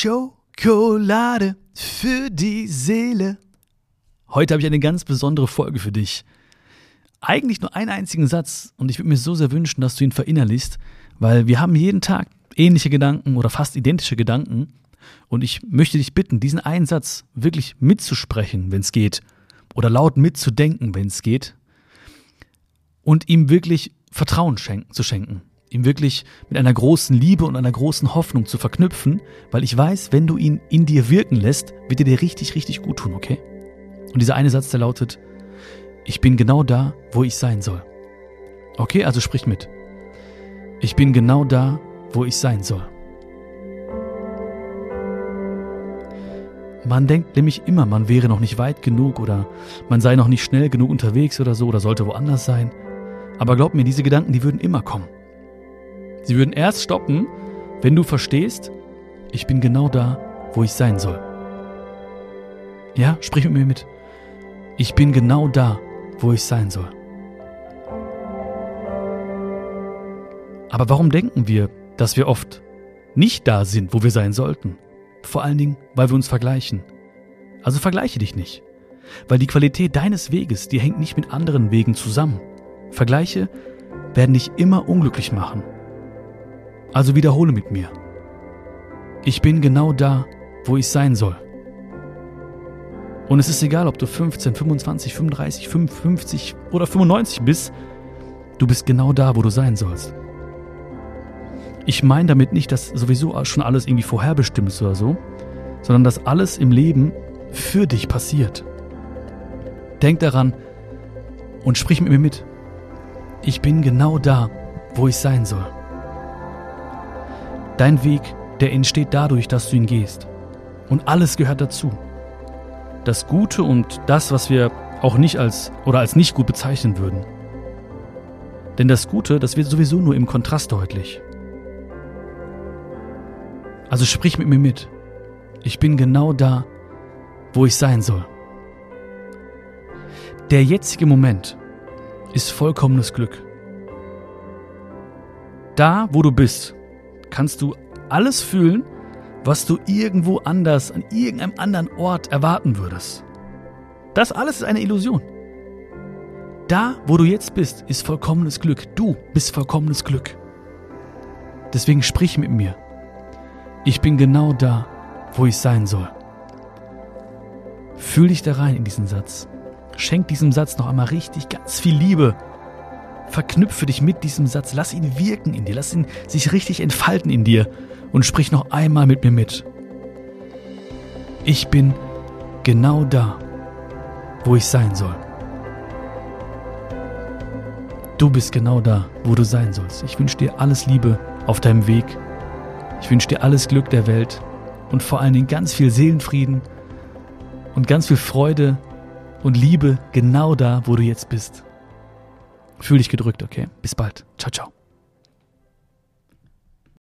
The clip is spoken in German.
Schokolade für die Seele. Heute habe ich eine ganz besondere Folge für dich. Eigentlich nur einen einzigen Satz und ich würde mir so sehr wünschen, dass du ihn verinnerlichst, weil wir haben jeden Tag ähnliche Gedanken oder fast identische Gedanken und ich möchte dich bitten, diesen einen Satz wirklich mitzusprechen, wenn es geht, oder laut mitzudenken, wenn es geht, und ihm wirklich Vertrauen schenken, zu schenken ihm wirklich mit einer großen Liebe und einer großen Hoffnung zu verknüpfen, weil ich weiß, wenn du ihn in dir wirken lässt, wird er dir richtig, richtig gut tun, okay? Und dieser eine Satz, der lautet, ich bin genau da, wo ich sein soll. Okay, also sprich mit. Ich bin genau da, wo ich sein soll. Man denkt nämlich immer, man wäre noch nicht weit genug oder man sei noch nicht schnell genug unterwegs oder so oder sollte woanders sein. Aber glaub mir, diese Gedanken, die würden immer kommen. Sie würden erst stoppen, wenn du verstehst, ich bin genau da, wo ich sein soll. Ja, sprich mit mir mit. Ich bin genau da, wo ich sein soll. Aber warum denken wir, dass wir oft nicht da sind, wo wir sein sollten? Vor allen Dingen, weil wir uns vergleichen. Also vergleiche dich nicht. Weil die Qualität deines Weges, die hängt nicht mit anderen Wegen zusammen. Vergleiche werden dich immer unglücklich machen. Also wiederhole mit mir. Ich bin genau da, wo ich sein soll. Und es ist egal, ob du 15, 25, 35, 55 oder 95 bist, du bist genau da, wo du sein sollst. Ich meine damit nicht, dass sowieso schon alles irgendwie vorherbestimmt ist oder so, sondern dass alles im Leben für dich passiert. Denk daran und sprich mit mir mit. Ich bin genau da, wo ich sein soll. Dein Weg, der entsteht dadurch, dass du ihn gehst. Und alles gehört dazu. Das Gute und das, was wir auch nicht als oder als nicht gut bezeichnen würden. Denn das Gute, das wird sowieso nur im Kontrast deutlich. Also sprich mit mir mit. Ich bin genau da, wo ich sein soll. Der jetzige Moment ist vollkommenes Glück. Da, wo du bist, kannst du alles fühlen, was du irgendwo anders, an irgendeinem anderen Ort erwarten würdest. Das alles ist eine Illusion. Da, wo du jetzt bist, ist vollkommenes Glück. Du bist vollkommenes Glück. Deswegen sprich mit mir. Ich bin genau da, wo ich sein soll. Fühl dich da rein in diesen Satz. Schenk diesem Satz noch einmal richtig ganz viel Liebe Verknüpfe dich mit diesem Satz, lass ihn wirken in dir, lass ihn sich richtig entfalten in dir und sprich noch einmal mit mir mit. Ich bin genau da, wo ich sein soll. Du bist genau da, wo du sein sollst. Ich wünsche dir alles Liebe auf deinem Weg. Ich wünsche dir alles Glück der Welt und vor allen Dingen ganz viel Seelenfrieden und ganz viel Freude und Liebe genau da, wo du jetzt bist. Fühl dich gedrückt, okay? Bis bald. Ciao, ciao.